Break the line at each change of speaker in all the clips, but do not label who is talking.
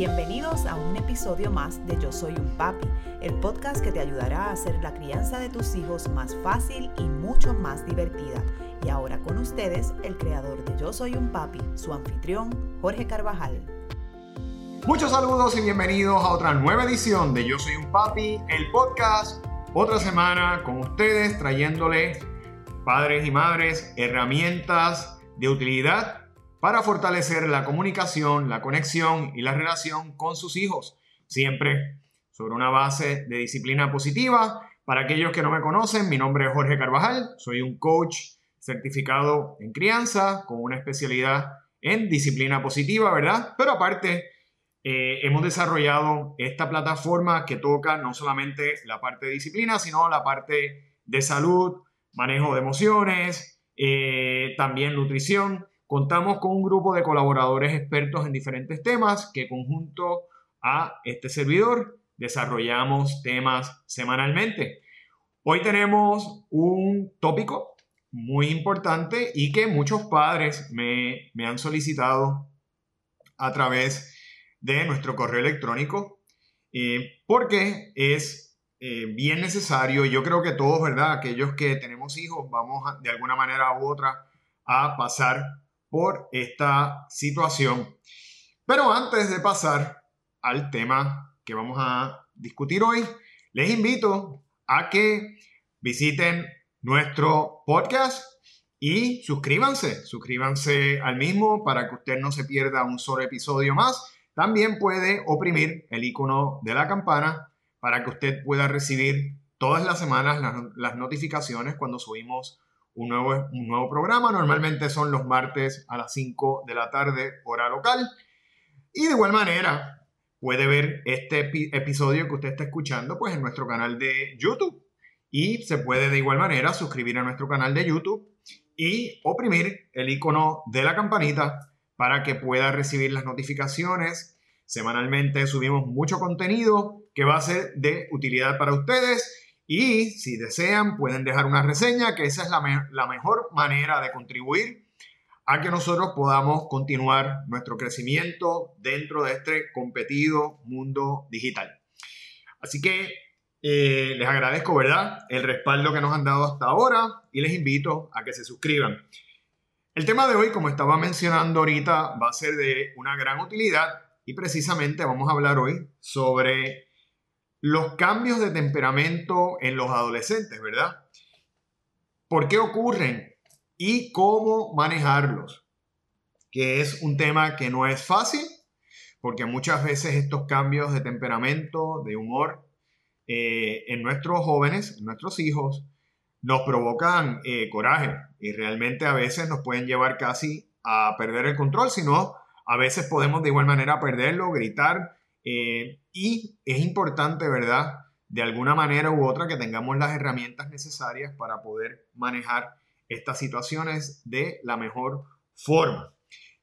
Bienvenidos a un episodio más de Yo Soy un Papi, el podcast que te ayudará a hacer la crianza de tus hijos más fácil y mucho más divertida. Y ahora con ustedes, el creador de Yo Soy un Papi, su anfitrión, Jorge Carvajal.
Muchos saludos y bienvenidos a otra nueva edición de Yo Soy un Papi, el podcast. Otra semana con ustedes trayéndoles, padres y madres, herramientas de utilidad para fortalecer la comunicación, la conexión y la relación con sus hijos, siempre sobre una base de disciplina positiva. Para aquellos que no me conocen, mi nombre es Jorge Carvajal, soy un coach certificado en crianza con una especialidad en disciplina positiva, ¿verdad? Pero aparte, eh, hemos desarrollado esta plataforma que toca no solamente la parte de disciplina, sino la parte de salud, manejo de emociones, eh, también nutrición Contamos con un grupo de colaboradores expertos en diferentes temas que conjunto a este servidor desarrollamos temas semanalmente. Hoy tenemos un tópico muy importante y que muchos padres me, han solicitado a través de nuestro correo electrónico eh, porque es eh, bien necesario. Yo creo que todos, ¿verdad? Aquellos que tenemos hijos, vamos de alguna manera u otra a pasar por esta situación. Pero antes de pasar al tema que vamos a discutir hoy, les invito a que visiten nuestro podcast y suscríbanse, suscríbanse al mismo para que usted no se pierda un solo episodio más. También puede oprimir el icono de la campana para que usted pueda recibir todas las semanas las, notificaciones cuando subimos un nuevo, un nuevo programa. Normalmente son los martes a las 5 de la tarde, hora local. Y de igual manera, puede ver este episodio que usted está escuchando pues en nuestro canal de YouTube. Y se puede de igual manera suscribir a nuestro canal de YouTube y oprimir el icono de la campanita para que pueda recibir las notificaciones. Semanalmente subimos mucho contenido que va a ser de utilidad para ustedes y si desean, pueden dejar una reseña, que esa es la, mejor manera de contribuir a que nosotros podamos continuar nuestro crecimiento dentro de este competido mundo digital. Así que eh, les agradezco, ¿verdad?, el respaldo que nos han dado hasta ahora y les invito a que se suscriban. El tema de hoy, como estaba mencionando ahorita, va a ser de una gran utilidad y precisamente vamos a hablar hoy sobre los cambios de temperamento en los adolescentes, ¿verdad? ¿Por qué ocurren y cómo manejarlos? Que es un tema que no es fácil, porque muchas veces estos cambios de temperamento, de humor, eh, en nuestros jóvenes, en nuestros hijos, nos provocan eh, coraje y realmente a veces nos pueden llevar casi a perder el control, sino a veces podemos de igual manera perderlo, gritar, eh, y es importante, ¿verdad? De alguna manera u otra que tengamos las herramientas necesarias para poder manejar estas situaciones de la mejor forma.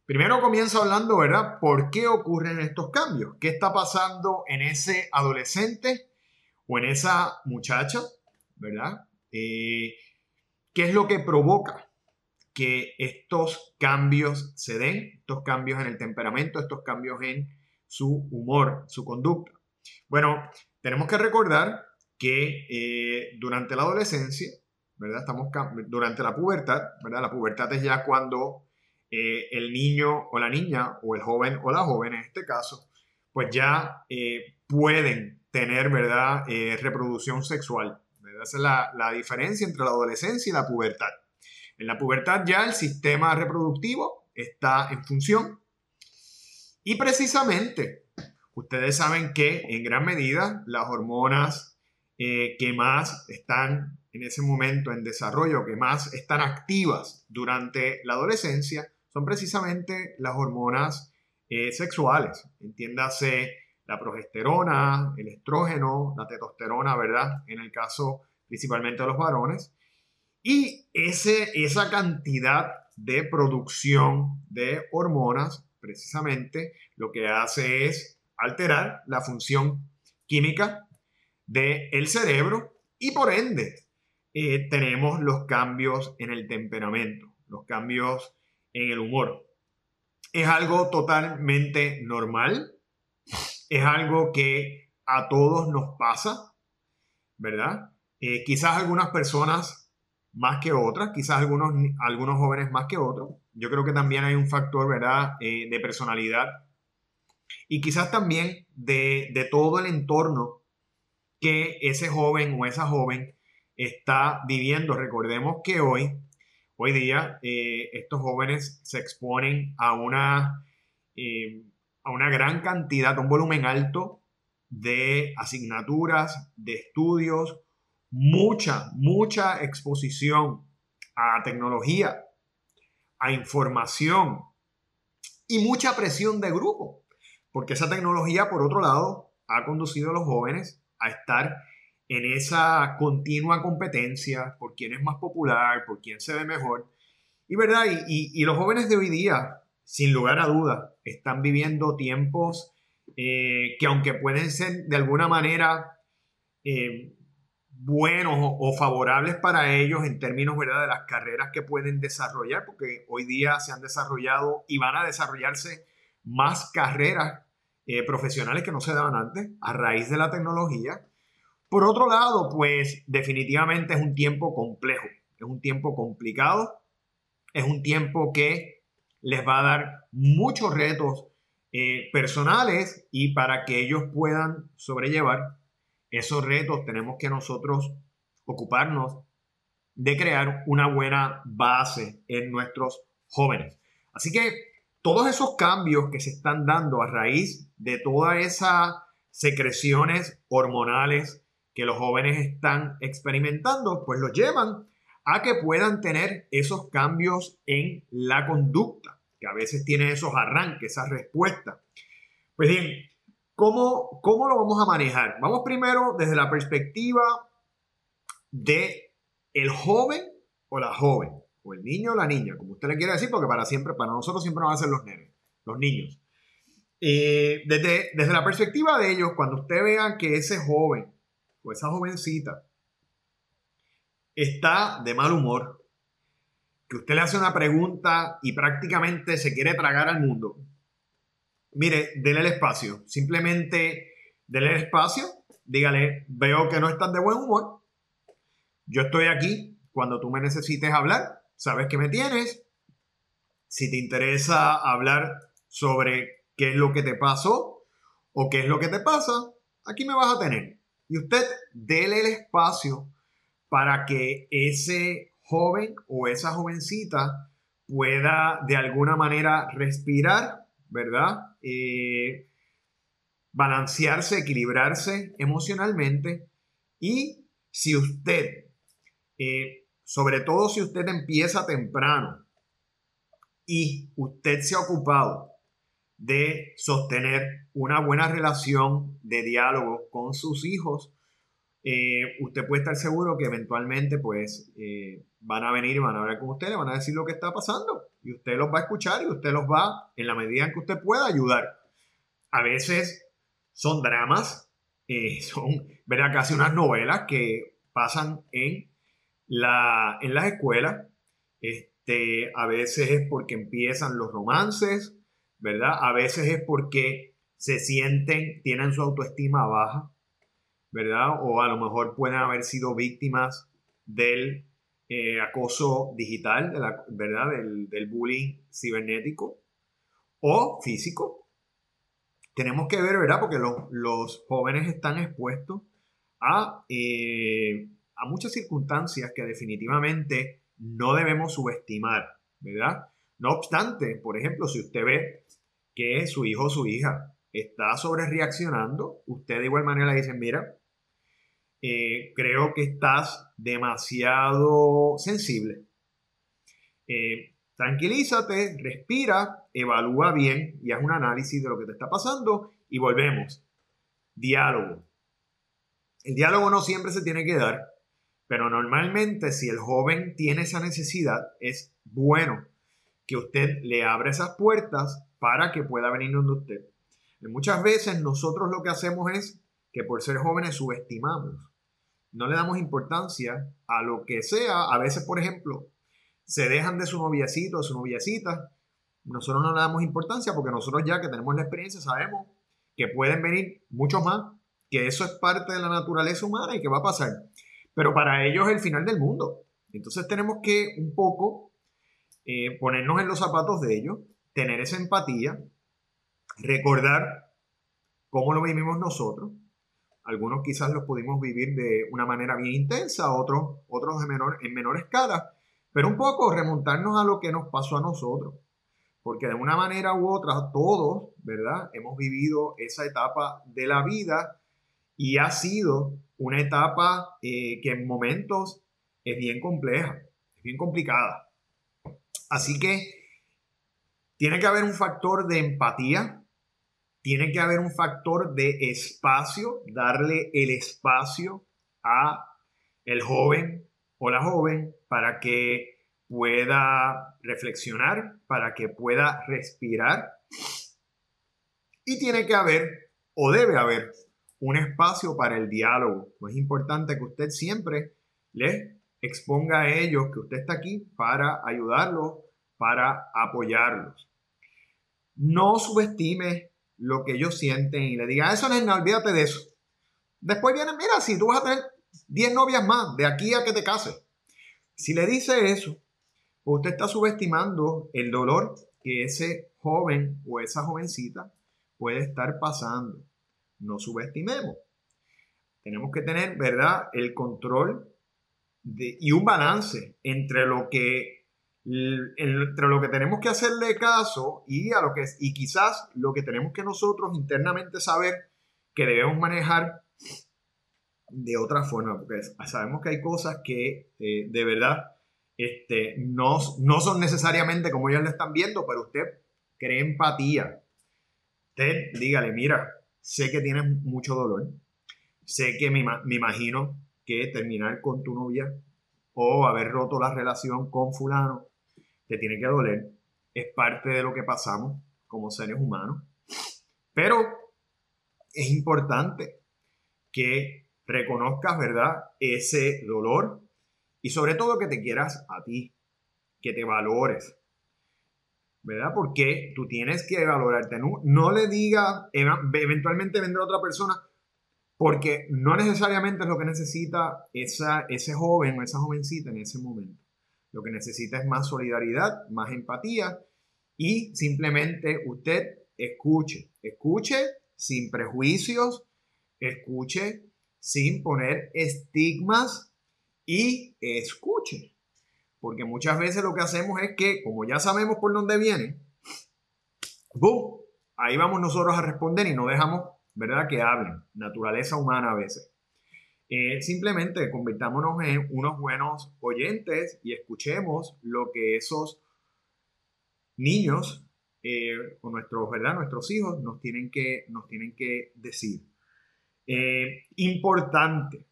Primero comienzo hablando, ¿verdad? ¿Por qué ocurren estos cambios? ¿Qué está pasando en ese adolescente o en esa muchacha, ¿verdad? Eh, ¿Qué es lo que provoca que estos cambios se den? Estos cambios en el temperamento, estos cambios en su humor, su conducta. Bueno, tenemos que recordar que eh, durante la adolescencia, ¿verdad? Estamos durante la pubertad, ¿verdad? La pubertad es ya cuando eh, el niño o la niña, o el joven o la joven en este caso, pues ya eh, pueden tener, ¿verdad? reproducción sexual. Esa es la, la diferencia entre la adolescencia y la pubertad. En la pubertad ya el sistema reproductivo está en función, y precisamente, ustedes saben que en gran medida las hormonas eh, que más están en ese momento en desarrollo, que más están activas durante la adolescencia, son precisamente las hormonas eh, sexuales. Entiéndase la progesterona, el estrógeno, la testosterona, ¿verdad? En el caso principalmente de los varones. Y ese, esa cantidad de producción de hormonas precisamente lo que hace es alterar la función química del cerebro y por ende eh, tenemos los cambios en el temperamento, los cambios en el humor. Es algo totalmente normal, es algo que a todos nos pasa, ¿verdad? Eh, quizás algunas personas más que otras, quizás algunos, algunos jóvenes más que otros. Yo creo que también hay un factor, ¿verdad?, eh, de personalidad y quizás también de, de todo el entorno que ese joven o esa joven está viviendo. Recordemos que hoy, hoy día, eh, estos jóvenes se exponen a una, eh, a una gran cantidad, un volumen alto de asignaturas, de estudios, mucha, mucha exposición a tecnología, a información y mucha presión de grupo, porque esa tecnología, por otro lado, ha conducido a los jóvenes a estar en esa continua competencia por quién es más popular, por quién se ve mejor. Y verdad, y, los jóvenes de hoy día, sin lugar a dudas, están viviendo tiempos eh, que aunque pueden ser de alguna manera eh, buenos o, favorables para ellos en términos ¿verdad? de las carreras que pueden desarrollar, porque hoy día se han desarrollado y van a desarrollarse más carreras eh, profesionales que no se daban antes a raíz de la tecnología. Por otro lado, pues definitivamente es un tiempo complejo, es un tiempo complicado, es un tiempo que les va a dar muchos retos eh, personales y para que ellos puedan sobrellevar esos retos tenemos que nosotros ocuparnos de crear una buena base en nuestros jóvenes. Así que todos esos cambios que se están dando a raíz de todas esas secreciones hormonales que los jóvenes están experimentando, pues los llevan a que puedan tener esos cambios en la conducta, que a veces tienen esos arranques, esas respuestas. Pues bien, ¿cómo, ¿cómo lo vamos a manejar? Vamos primero desde la perspectiva de el joven o la joven, o el niño o la niña, como usted le quiere decir, porque para siempre, para nosotros siempre van a ser los nenes, los niños. Eh, desde, desde la perspectiva de ellos, cuando usted vea que ese joven esa jovencita está de mal humor, que usted le hace una pregunta y prácticamente se quiere tragar al mundo, mire, dele el espacio. Simplemente dele el espacio, dígale, veo que no estás de buen humor. Yo estoy aquí cuando tú me necesites hablar, sabes que me tienes. Si te interesa hablar sobre qué es lo que te pasó o qué es lo que te pasa, aquí me vas a tener. Y usted déle el espacio para que ese joven o esa jovencita pueda de alguna manera respirar, ¿verdad? Eh, balancearse, equilibrarse emocionalmente. Y si usted, eh, sobre todo si usted empieza temprano y usted se ha ocupado de sostener una buena relación de diálogo con sus hijos, eh, usted puede estar seguro que eventualmente pues eh, van a venir van a hablar con usted, van a decir lo que está pasando y usted los va a escuchar y usted los va, en la medida en que usted pueda, ayudar. A veces son dramas, eh, son ¿verdad? casi unas novelas que pasan en, la, en las escuelas. Este, a veces es porque empiezan los romances, ¿verdad? A veces es porque se sienten, tienen su autoestima baja, ¿verdad? O a lo mejor pueden haber sido víctimas del eh, acoso digital, ¿verdad? Del, bullying cibernético o físico. Tenemos que ver, ¿verdad? Porque los, jóvenes están expuestos a, eh, a muchas circunstancias que definitivamente no debemos subestimar, ¿verdad? No obstante, por ejemplo, si usted ve que su hijo o su hija está sobre reaccionando, usted de igual manera le dice, mira, eh, creo que estás demasiado sensible. Eh, tranquilízate, respira, evalúa bien y haz un análisis de lo que te está pasando y volvemos. Diálogo. El diálogo no siempre se tiene que dar, pero normalmente si el joven tiene esa necesidad, es bueno que usted le abra esas puertas para que pueda venir donde usted. Muchas veces nosotros lo que hacemos es que por ser jóvenes subestimamos. No le damos importancia a lo que sea. A veces, por ejemplo, se dejan de su noviacito, de su noviacita. Nosotros no le damos importancia porque nosotros ya que tenemos la experiencia sabemos que pueden venir muchos más, que eso es parte de la naturaleza humana y que va a pasar. Pero para ellos es el final del mundo. Entonces tenemos que un poco eh, ponernos en los zapatos de ellos, tener esa empatía, recordar cómo lo vivimos nosotros. Algunos quizás los pudimos vivir de una manera bien intensa, otros, otros de menor, en menor escala, pero un poco remontarnos a lo que nos pasó a nosotros. Porque de una manera u otra, todos, ¿verdad? Hemos vivido esa etapa de la vida y ha sido una etapa eh, que en momentos es bien compleja, es bien complicada. Así que tiene que haber un factor de empatía, tiene que haber un factor de espacio, darle el espacio a el joven o la joven para que pueda reflexionar, para que pueda respirar. Y tiene que haber o debe haber un espacio para el diálogo. Es importante que usted siempre le exponga a ellos que usted está aquí para ayudarlos, para apoyarlos. No subestime lo que ellos sienten y le diga, eso no olvídate de eso. Después viene, mira, si tú vas a tener 10 novias más de aquí a que te cases. Si le dice eso, usted está subestimando el dolor que ese joven o esa jovencita puede estar pasando. No subestimemos. Tenemos que tener, ¿verdad?, el control y un balance entre lo que entre lo que tenemos que hacerle caso y a lo que y quizás lo que tenemos que nosotros internamente saber que debemos manejar de otra forma, porque sabemos que hay cosas que eh, de verdad este, no, no son necesariamente como ellos le están viendo, pero usted cree empatía. Usted dígale, mira, sé que tienes mucho dolor, sé que me, me imagino que terminar con tu novia o haber roto la relación con fulano te tiene que doler, es parte de lo que pasamos como seres humanos, pero es importante que reconozcas, ¿verdad?, ese dolor y sobre todo que te quieras a ti, que te valores, ¿verdad? Porque tú tienes que valorarte. No, no le diga, eventualmente vendrá otra persona, porque no necesariamente es lo que necesita esa, ese joven o esa jovencita en ese momento. Lo que necesita es más solidaridad, más empatía y simplemente usted escuche, escuche sin prejuicios, escuche sin poner estigmas y escuche. Porque muchas veces lo que hacemos es que, como ya sabemos por dónde viene, ¡boom! Ahí vamos nosotros a responder y no dejamos, ¿verdad?, que hablen. Naturaleza humana a veces. Eh, simplemente convirtámonos en unos buenos oyentes y escuchemos lo que esos niños eh, o nuestros, ¿verdad? nuestros hijos nos tienen que, nos tienen que decir. Eh, importante,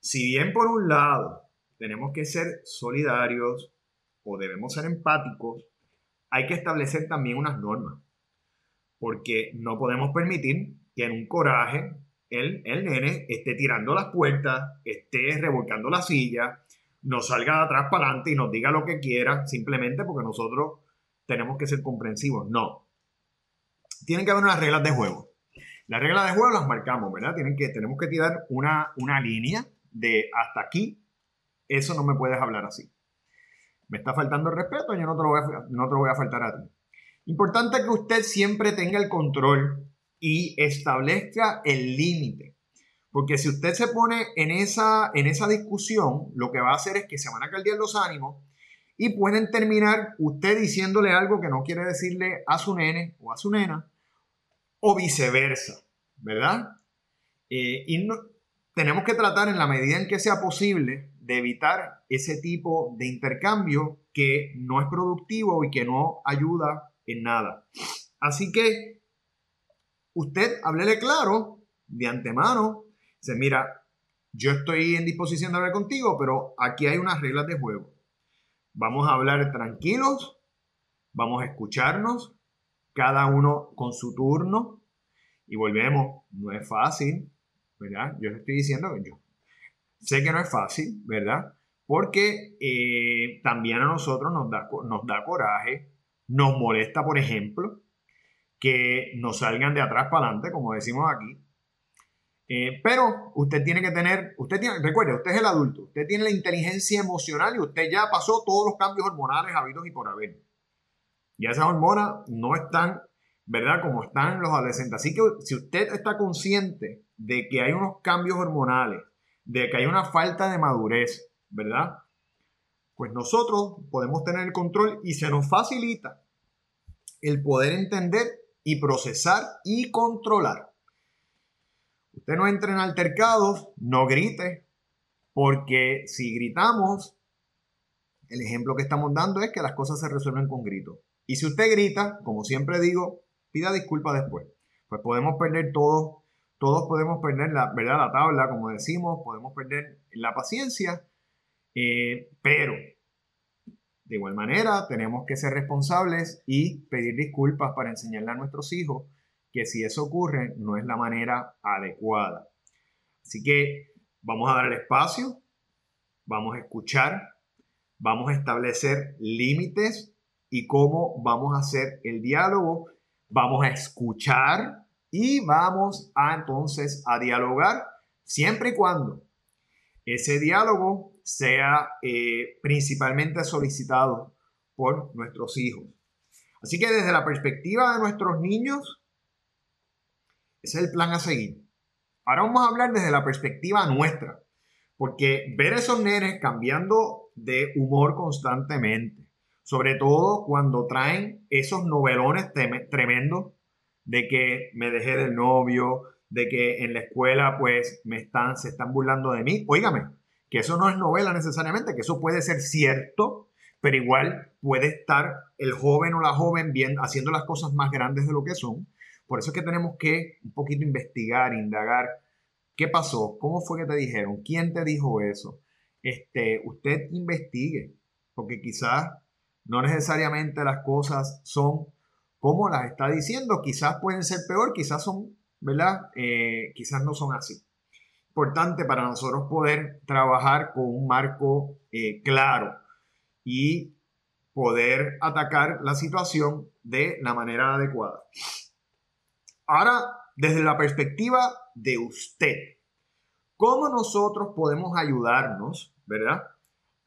si bien por un lado tenemos que ser solidarios o debemos ser empáticos, hay que establecer también unas normas, porque no podemos permitir que en un coraje el, nene esté tirando las puertas, esté revolcando la silla, nos salga de atrás para adelante y nos diga lo que quiera, simplemente porque nosotros tenemos que ser comprensivos. No. Tienen que haber unas reglas de juego. Las reglas de juego las marcamos, ¿verdad? Tienen que, tenemos que tirar una, una línea de hasta aquí, eso no me puedes hablar así. Me está faltando el respeto, yo no te lo voy a, no te lo voy a faltar a ti. Importante que usted siempre tenga el control y establezca el límite. Porque si usted se pone en esa, en esa discusión, lo que va a hacer es que se van a caldear los ánimos y pueden terminar usted diciéndole algo que no quiere decirle a su nene o a su nena, o viceversa, ¿verdad? Eh, y tenemos que tratar en la medida en que sea posible de evitar ese tipo de intercambio que no es productivo y que no ayuda en nada. Así que usted háblele claro de antemano. Dice, mira, yo estoy en disposición de hablar contigo, pero aquí hay unas reglas de juego. Vamos a hablar tranquilos, vamos a escucharnos, cada uno con su turno. Y volvemos, no es fácil, ¿verdad? Yo estoy diciendo que yo sé que no es fácil, ¿verdad? Porque eh, también a nosotros nos da, nos da coraje, nos molesta, por ejemplo, que no salgan de atrás para adelante, como decimos aquí. Eh, pero usted tiene que tener, usted tiene, recuerde, usted es el adulto, usted tiene la inteligencia emocional y usted ya pasó todos los cambios hormonales habidos y por haber. Ya esas hormonas no están, ¿verdad? Como están los adolescentes. Así que si usted está consciente de que hay unos cambios hormonales, de que hay una falta de madurez, ¿verdad? Pues nosotros podemos tener el control y se nos facilita el poder entender y procesar y controlar. Usted no entre en altercados, no grite, porque si gritamos, el ejemplo que estamos dando es que las cosas se resuelven con gritos. Y si usted grita, como siempre digo, pida disculpas después. Pues podemos perder todo, todos podemos perder la, ¿verdad? la tabla, como decimos, podemos perder la paciencia, eh, pero de igual manera tenemos que ser responsables y pedir disculpas para enseñarle a nuestros hijos que si eso ocurre no es la manera adecuada. Así que vamos a dar el espacio, vamos a escuchar, vamos a establecer límites y cómo vamos a hacer el diálogo. Vamos a escuchar y vamos a entonces a dialogar siempre y cuando ese diálogo sea eh, principalmente solicitado por nuestros hijos. Así que desde la perspectiva de nuestros niños, ese es el plan a seguir. Ahora vamos a hablar desde la perspectiva nuestra, porque ver a esos nenes cambiando de humor constantemente, sobre todo cuando traen esos novelones tremendos de que me dejé del novio, de que en la escuela pues me están, se están burlando de mí. Óigame, que eso no es novela necesariamente, que eso puede ser cierto, pero igual puede estar el joven o la joven bien haciendo las cosas más grandes de lo que son por eso es que tenemos que un poquito investigar, indagar qué pasó, cómo fue que te dijeron, quién te dijo eso. Este, usted investigue, porque quizás no necesariamente las cosas son como las está diciendo, quizás pueden ser peor, quizás son, ¿verdad? Eh, quizás no son así. Importante para nosotros poder trabajar con un marco eh, claro y poder atacar la situación de la manera adecuada. Ahora, desde la perspectiva de usted, ¿cómo nosotros podemos ayudarnos, verdad?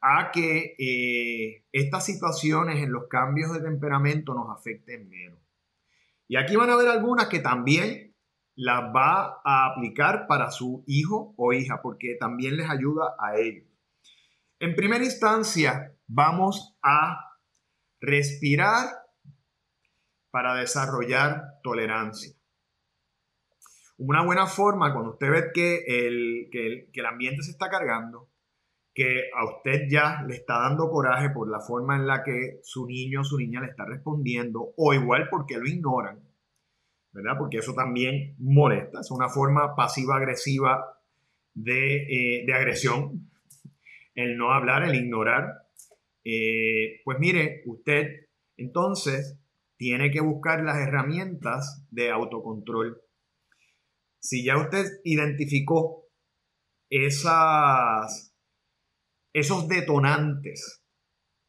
A que eh, estas situaciones en los cambios de temperamento nos afecten menos. Y aquí van a ver algunas que también las va a aplicar para su hijo o hija, porque también les ayuda a ellos. En primera instancia, vamos a respirar para desarrollar tolerancia. Una buena forma, cuando usted ve que el, que el, ambiente se está cargando, que a usted ya le está dando coraje por la forma en la que su niño o su niña le está respondiendo, o igual porque lo ignoran, ¿verdad? Porque eso también molesta, es una forma pasiva-agresiva de, eh, agresión, el no hablar, el ignorar. Eh, pues mire, usted entonces tiene que buscar las herramientas de autocontrol si ya usted identificó esas, esos detonantes,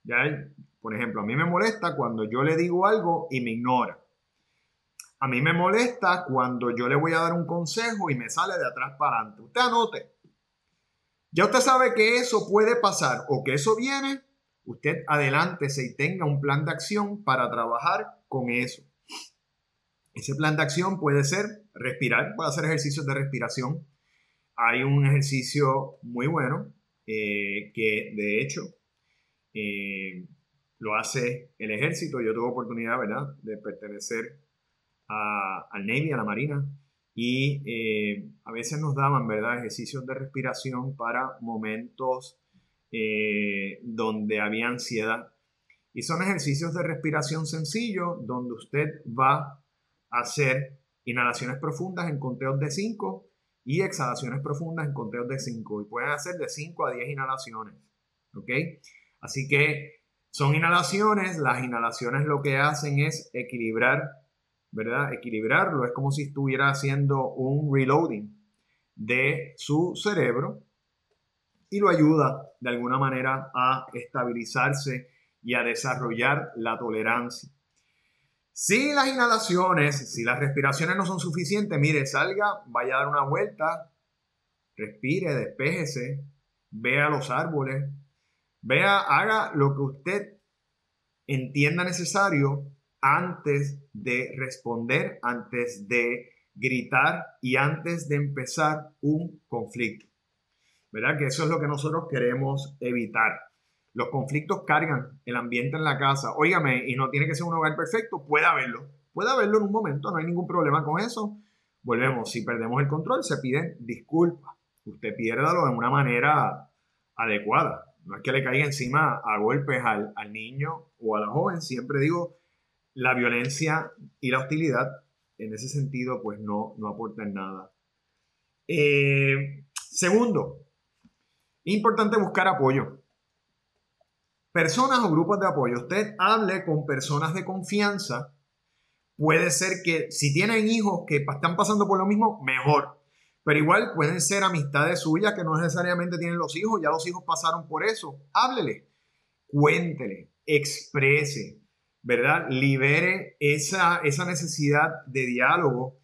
¿ya? por ejemplo, a mí me molesta cuando yo le digo algo y me ignora. A mí me molesta cuando yo le voy a dar un consejo y me sale de atrás para adelante. Usted anote. Ya usted sabe que eso puede pasar o que eso viene. Usted adelántese y tenga un plan de acción para trabajar con eso. Ese plan de acción puede ser respirar, puede hacer ejercicios de respiración. Hay un ejercicio muy bueno eh, que de hecho eh, lo hace el ejército. Yo tuve oportunidad, ¿verdad?, de pertenecer al Navy, a la Marina, y eh, a veces nos daban, ¿verdad?, ejercicios de respiración para momentos donde había ansiedad. Y son ejercicios de respiración sencillos donde usted va hacer inhalaciones profundas en conteos de 5 y exhalaciones profundas en conteos de 5. Y pueden hacer de 5 a 10 inhalaciones. ¿Ok? Así que son inhalaciones. Las inhalaciones lo que hacen es equilibrar, ¿verdad? Equilibrarlo. Es como si estuviera haciendo un reloading de su cerebro y lo ayuda de alguna manera a estabilizarse y a desarrollar la tolerancia. Si las inhalaciones, si las respiraciones no son suficientes, mire, salga, vaya a dar una vuelta, respire, despéjese, vea los árboles, vea, haga lo que usted entienda necesario antes de responder, antes de gritar y antes de empezar un conflicto. ¿Verdad? Que eso es lo que nosotros queremos evitar. Los conflictos cargan el ambiente en la casa. Óigame, y no tiene que ser un hogar perfecto, puede haberlo. Puede haberlo en un momento, no hay ningún problema con eso. Volvemos, si perdemos el control, se piden disculpas. Usted piérdalo de una manera adecuada. No es que le caiga encima a golpes al, al niño o a la joven. Siempre digo, la violencia y la hostilidad en ese sentido pues no, no aportan nada. Eh, segundo, importante buscar apoyo. Personas o grupos de apoyo. Usted hable con personas de confianza. Puede ser que si tienen hijos que están pasando por lo mismo, mejor. Pero igual pueden ser amistades suyas que no necesariamente tienen los hijos, ya los hijos pasaron por eso. Háblele, cuéntele, exprese, ¿verdad? Libere esa, esa necesidad de diálogo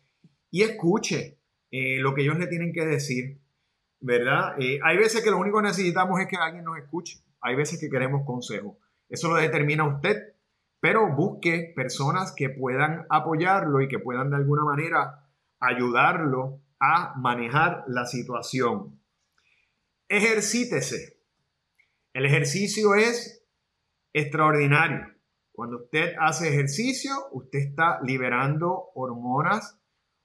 y escuche eh, lo que ellos le tienen que decir, ¿verdad? Eh, hay veces que lo único que necesitamos es que alguien nos escuche. Hay veces que queremos consejo. Eso lo determina usted, pero busque personas que puedan apoyarlo y que puedan de alguna manera ayudarlo a manejar la situación. Ejercítese. El ejercicio es extraordinario. Cuando usted hace ejercicio, usted está liberando hormonas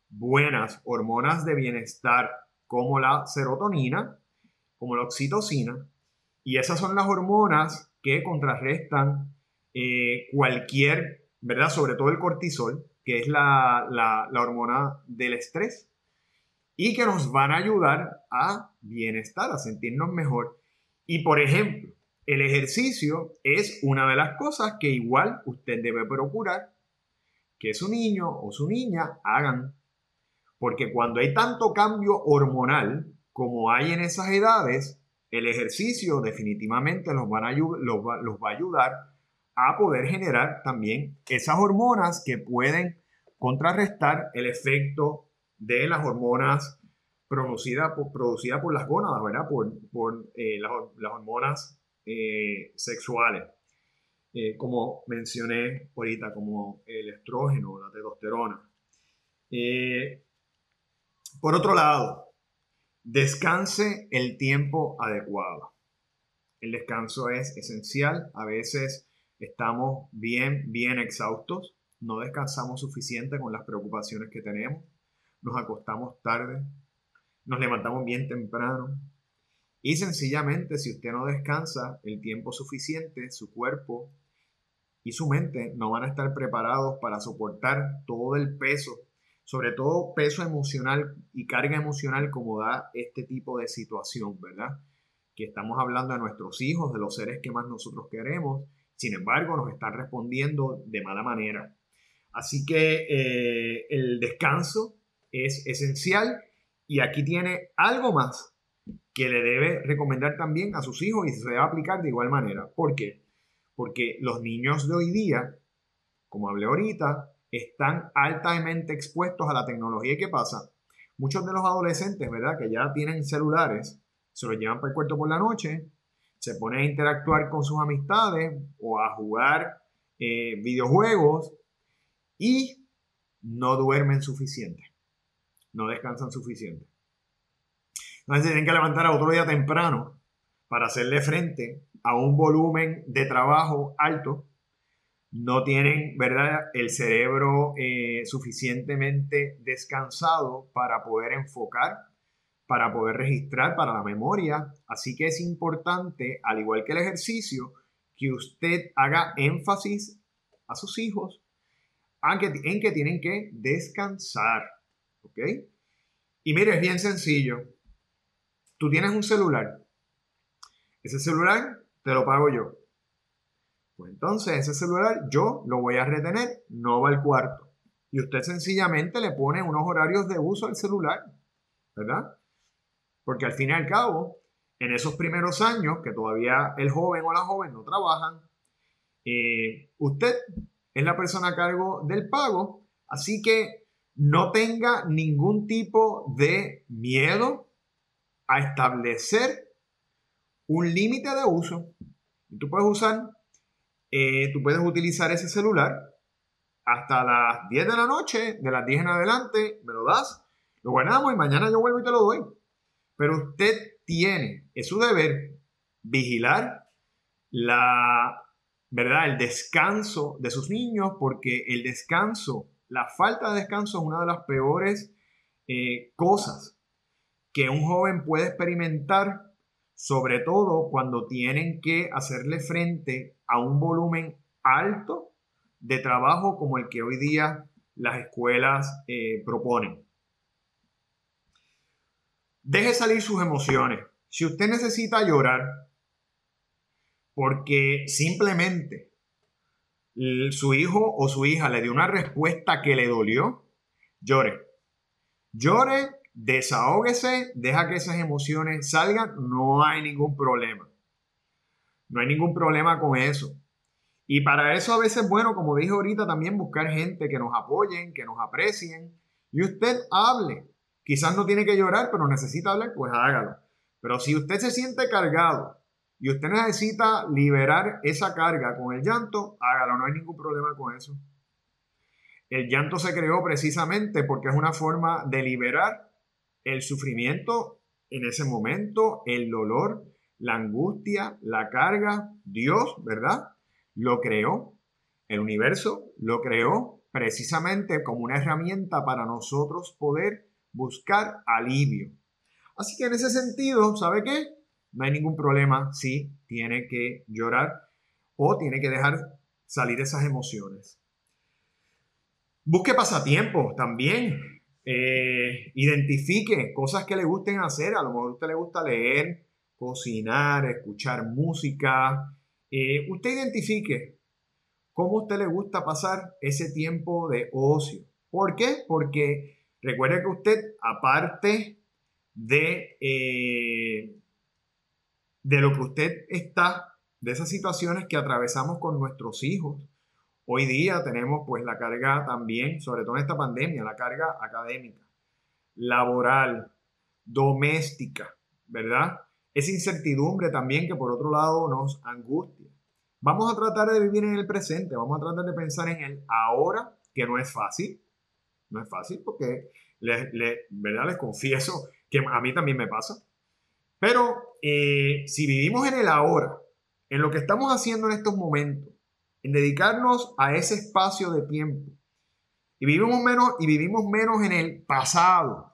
buenas, hormonas de bienestar, como la serotonina, como la oxitocina, y esas son las hormonas que contrarrestan eh, cualquier, ¿verdad? Sobre todo el cortisol, que es la, la hormona del estrés, y que nos van a ayudar a bienestar, a sentirnos mejor. Y por ejemplo, el ejercicio es una de las cosas que igual usted debe procurar que su niño o su niña hagan. Porque cuando hay tanto cambio hormonal como hay en esas edades, el ejercicio definitivamente los, va a ayudar a poder generar también esas hormonas que pueden contrarrestar el efecto de las hormonas producidas por, las gónadas, ¿verdad? Por, eh, las, hormonas eh, sexuales, eh, como mencioné ahorita, como el estrógeno, la testosterona. Eh, por otro lado, descanse el tiempo adecuado. El descanso es esencial. A veces estamos bien, bien exhaustos. No descansamos suficiente con las preocupaciones que tenemos. Nos acostamos tarde. Nos levantamos bien temprano. Y sencillamente, si usted no descansa el tiempo suficiente, su cuerpo y su mente no van a estar preparados para soportar todo el peso, sobre todo peso emocional y carga emocional como da este tipo de situación, ¿verdad? Que estamos hablando de nuestros hijos, de los seres que más nosotros queremos, sin embargo nos están respondiendo de mala manera. Así que eh, el descanso es esencial y aquí tiene algo más que le debe recomendar también a sus hijos y se debe aplicar de igual manera. ¿Por qué? Porque los niños de hoy día, como hablé ahorita, están altamente expuestos a la tecnología. ¿Y qué pasa? Muchos de los adolescentes, ¿verdad? Que ya tienen celulares, se los llevan para el cuarto por la noche, se ponen a interactuar con sus amistades o a jugar eh, videojuegos y no duermen suficiente, no descansan suficiente. Entonces tienen que levantar a otro día temprano para hacerle frente a un volumen de trabajo alto. No tienen, ¿verdad?, el cerebro eh, suficientemente descansado para poder enfocar, para poder registrar para la memoria. Así que es importante, al igual que el ejercicio, que usted haga énfasis a sus hijos en que tienen que descansar. ¿Ok? Y mire, es bien sencillo. Tú tienes un celular. Ese celular te lo pago yo. Pues entonces ese celular yo lo voy a retener, no va al cuarto. Y usted sencillamente le pone unos horarios de uso al celular, ¿verdad? Porque al fin y al cabo, en esos primeros años que todavía el joven o la joven no trabajan, eh, usted es la persona a cargo del pago, así que no tenga ningún tipo de miedo a establecer un límite de uso. Tú puedes usar, eh, tú puedes utilizar ese celular hasta las 10 de la noche, de las 10 en adelante, me lo das, lo guardamos y mañana yo vuelvo y te lo doy. Pero usted tiene, es su deber, vigilar la, ¿verdad? El descanso de sus niños, porque el descanso, la falta de descanso es una de las peores eh, cosas que un joven puede experimentar, sobre todo cuando tienen que hacerle frente a un volumen alto de trabajo como el que hoy día las escuelas eh, proponen. Deje salir sus emociones. Si usted necesita llorar porque simplemente su hijo o su hija le dio una respuesta que le dolió, llore. Llore, desahógese, deja que esas emociones salgan, no hay ningún problema. No hay ningún problema con eso. Y para eso a veces, bueno, como dije ahorita, también buscar gente que nos apoyen, que nos aprecien. Y usted hable. Quizás no tiene que llorar, pero necesita hablar, pues hágalo. Pero si usted se siente cargado y usted necesita liberar esa carga con el llanto, hágalo, no hay ningún problema con eso. El llanto se creó precisamente porque es una forma de liberar el sufrimiento en ese momento, el dolor, la angustia, la carga. Dios, ¿verdad? lo creó, el universo lo creó precisamente como una herramienta para nosotros poder buscar alivio. Así que en ese sentido, ¿sabe qué? No hay ningún problema si tiene que llorar o tiene que dejar salir esas emociones. Busque pasatiempos también. Eh, identifique cosas que le gusten hacer. A lo mejor a usted le gusta leer, cocinar, escuchar música, eh, usted identifique cómo a usted le gusta pasar ese tiempo de ocio. ¿Por qué? Porque recuerde que usted, aparte de, eh, de lo que usted está, de esas situaciones que atravesamos con nuestros hijos, hoy día tenemos pues la carga también, sobre todo en esta pandemia, la carga académica, laboral, doméstica, ¿verdad? esa incertidumbre también que por otro lado nos angustia. Vamos a tratar de vivir en el presente, vamos a tratar de pensar en el ahora, que no es fácil, no es fácil porque les, ¿verdad? les confieso que a mí también me pasa. Pero eh, si vivimos en el ahora, en lo que estamos haciendo en estos momentos, en dedicarnos a ese espacio de tiempo, y vivimos menos, y vivimos menos en el pasado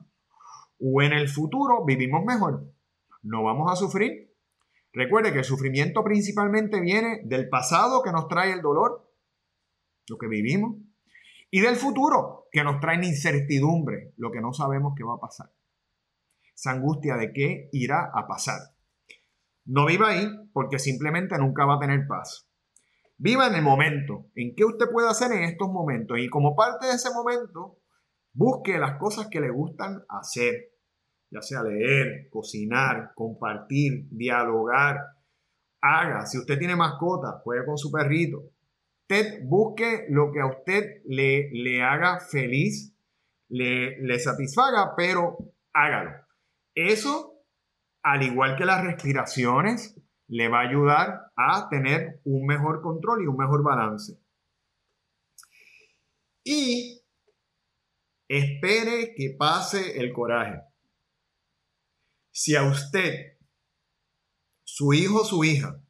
o en el futuro, vivimos mejor no vamos a sufrir. Recuerde que el sufrimiento principalmente viene del pasado que nos trae el dolor, lo que vivimos, y del futuro que nos trae incertidumbre, lo que no sabemos qué va a pasar. Esa angustia de qué irá a pasar. No viva ahí porque simplemente nunca va a tener paz. Viva en el momento, en qué usted puede hacer en estos momentos y como parte de ese momento, busque las cosas que le gustan hacer ya sea leer, cocinar, compartir, dialogar. Haga, si usted tiene mascota, juegue con su perrito. Usted busque lo que a usted le, le haga feliz, le, le satisfaga, pero hágalo. Eso, al igual que las respiraciones, le va a ayudar a tener un mejor control y un mejor balance. Y espere que pase el coraje. Si a usted, su hijo o su hija,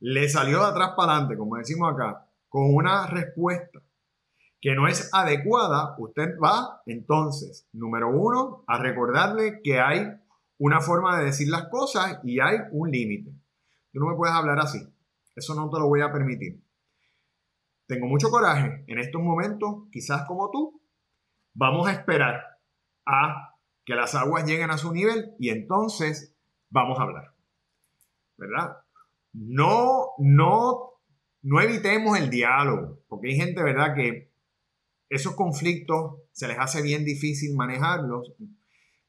le salió de atrás para adelante, como decimos acá, con una respuesta que no es adecuada, usted va entonces, número uno, a recordarle que hay una forma de decir las cosas y hay un límite. Tú no me puedes hablar así. Eso no te lo voy a permitir. Tengo mucho coraje en estos momentos, quizás como tú. Vamos a esperar a que las aguas lleguen a su nivel y entonces vamos a hablar. ¿Verdad? No, no, no evitemos el diálogo, porque hay gente, ¿verdad?, que esos conflictos se les hace bien difícil manejarlos,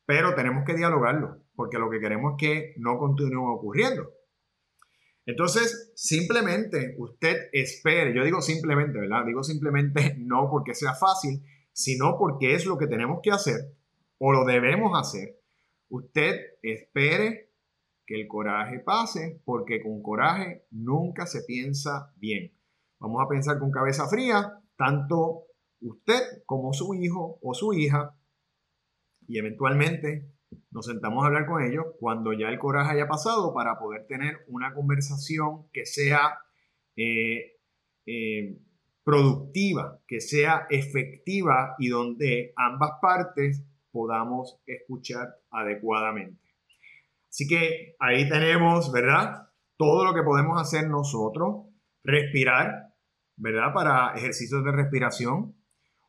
pero tenemos que dialogarlos, porque lo que queremos es que no continúen ocurriendo. Entonces, simplemente usted espere, yo digo simplemente, ¿verdad? Digo simplemente no porque sea fácil, sino porque es lo que tenemos que hacer o lo debemos hacer. Usted espere que el coraje pase, porque con coraje nunca se piensa bien. Vamos a pensar con cabeza fría, tanto usted como su hijo o su hija, y eventualmente nos sentamos a hablar con ellos cuando ya el coraje haya pasado para poder tener una conversación que sea eh, eh, productiva, que sea efectiva y donde ambas partes podamos escuchar adecuadamente. Así que ahí tenemos, ¿verdad? Todo lo que podemos hacer nosotros, respirar, ¿verdad? Para ejercicios de respiración.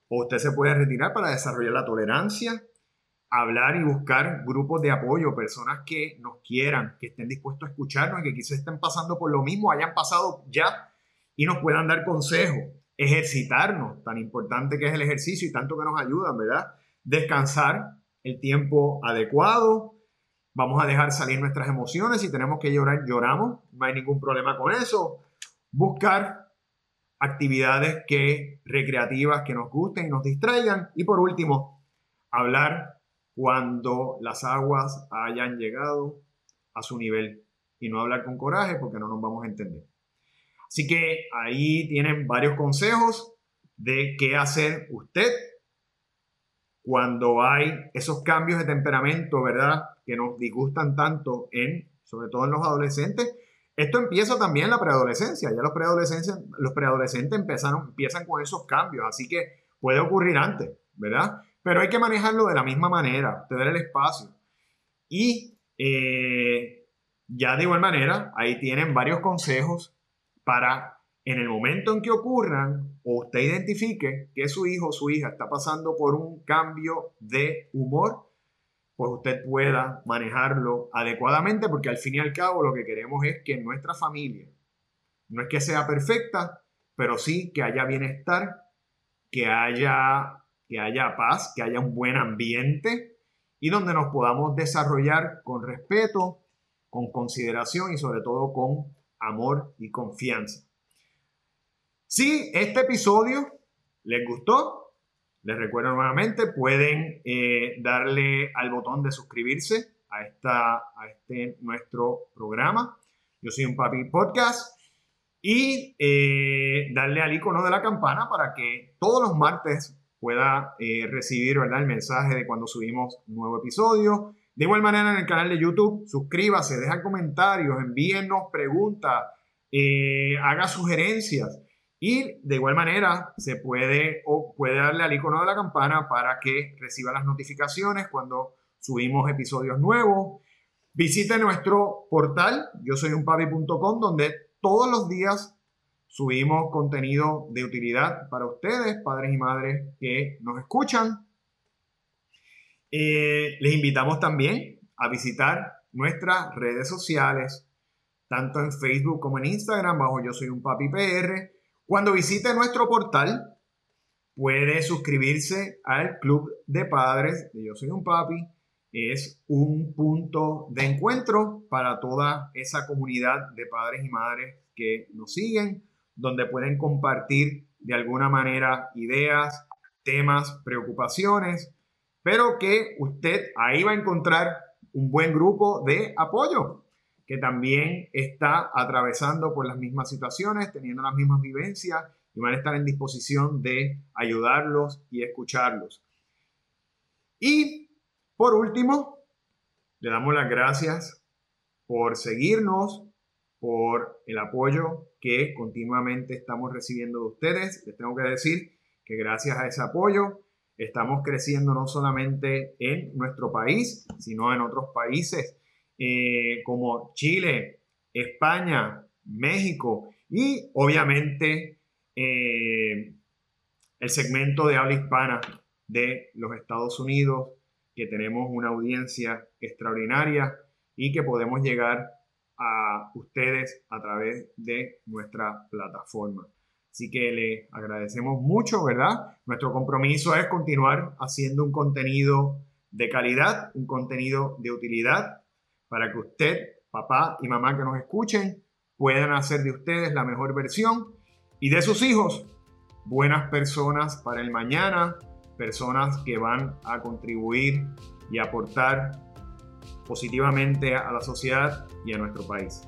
O usted se puede retirar para desarrollar la tolerancia, hablar y buscar grupos de apoyo, personas que nos quieran, que estén dispuestos a escucharnos, que quizás estén pasando por lo mismo, hayan pasado ya y nos puedan dar consejos, ejercitarnos, tan importante que es el ejercicio y tanto que nos ayudan, ¿verdad? Descansar el tiempo adecuado, vamos a dejar salir nuestras emociones, si tenemos que llorar, lloramos, no hay ningún problema con eso, buscar actividades que recreativas que nos gusten y nos distraigan. Y por último, hablar cuando las aguas hayan llegado a su nivel y no hablar con coraje porque no nos vamos a entender. Así que ahí tienen varios consejos de qué hacer usted cuando hay esos cambios de temperamento, ¿verdad? Que nos disgustan tanto en, sobre todo en los adolescentes. Esto empieza también en la preadolescencia. Ya los preadolescentes, los preadolescentes empezaron, empiezan con esos cambios, así que puede ocurrir antes, ¿verdad? Pero hay que manejarlo de la misma manera, tener el espacio. Y eh, ya de igual manera, ahí tienen varios consejos para en el momento en que ocurran o usted identifique que su hijo o su hija está pasando por un cambio de humor, pues usted pueda manejarlo adecuadamente porque al fin y al cabo lo que queremos es que nuestra familia no es que sea perfecta, pero sí que haya bienestar, que haya que haya paz, que haya un buen ambiente y donde nos podamos desarrollar con respeto, con consideración y sobre todo con amor y confianza. Si este episodio les gustó, les recuerdo nuevamente, pueden eh, darle al botón de suscribirse a, esta, a este nuestro programa. Yo soy un Papi Podcast y eh, darle al icono de la campana para que todos los martes pueda eh, recibir ¿verdad? el mensaje de cuando subimos nuevo episodio. De igual manera en el canal de YouTube, suscríbase, deja comentarios, envíennos preguntas, eh, haga sugerencias. Y de igual manera se puede o puede darle al icono de la campana para que reciba las notificaciones cuando subimos episodios nuevos. Visite nuestro portal, yo soy un donde todos los días subimos contenido de utilidad para ustedes, padres y madres que nos escuchan. Eh, les invitamos también a visitar nuestras redes sociales, tanto en Facebook como en Instagram, bajo Yo Soy un Papi PR. Cuando visite nuestro portal, puede suscribirse al Club de Padres de Yo Soy un Papi. Es un punto de encuentro para toda esa comunidad de padres y madres que nos siguen donde pueden compartir de alguna manera ideas, temas, preocupaciones, pero que usted ahí va a encontrar un buen grupo de apoyo que también está atravesando por las mismas situaciones, teniendo las mismas vivencias y van a estar en disposición de ayudarlos y escucharlos. Y por último, le damos las gracias por seguirnos, por el apoyo que continuamente estamos recibiendo de ustedes. Les tengo que decir que gracias a ese apoyo estamos creciendo no solamente en nuestro país, sino en otros países eh, como Chile, España, México y obviamente eh, el segmento de habla hispana de los Estados Unidos, que tenemos una audiencia extraordinaria y que podemos llegar a ustedes a través de nuestra plataforma. Así que le agradecemos mucho, ¿verdad? Nuestro compromiso es continuar haciendo un contenido de calidad, un contenido de utilidad, para que usted, papá y mamá que nos escuchen, puedan hacer de ustedes la mejor versión y de sus hijos buenas personas para el mañana, personas que van a contribuir y aportar positivamente a la sociedad y a nuestro país.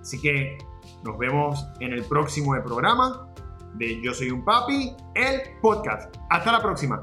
Así que nos vemos en el próximo programa de Yo Soy un Papi, el podcast. Hasta la próxima.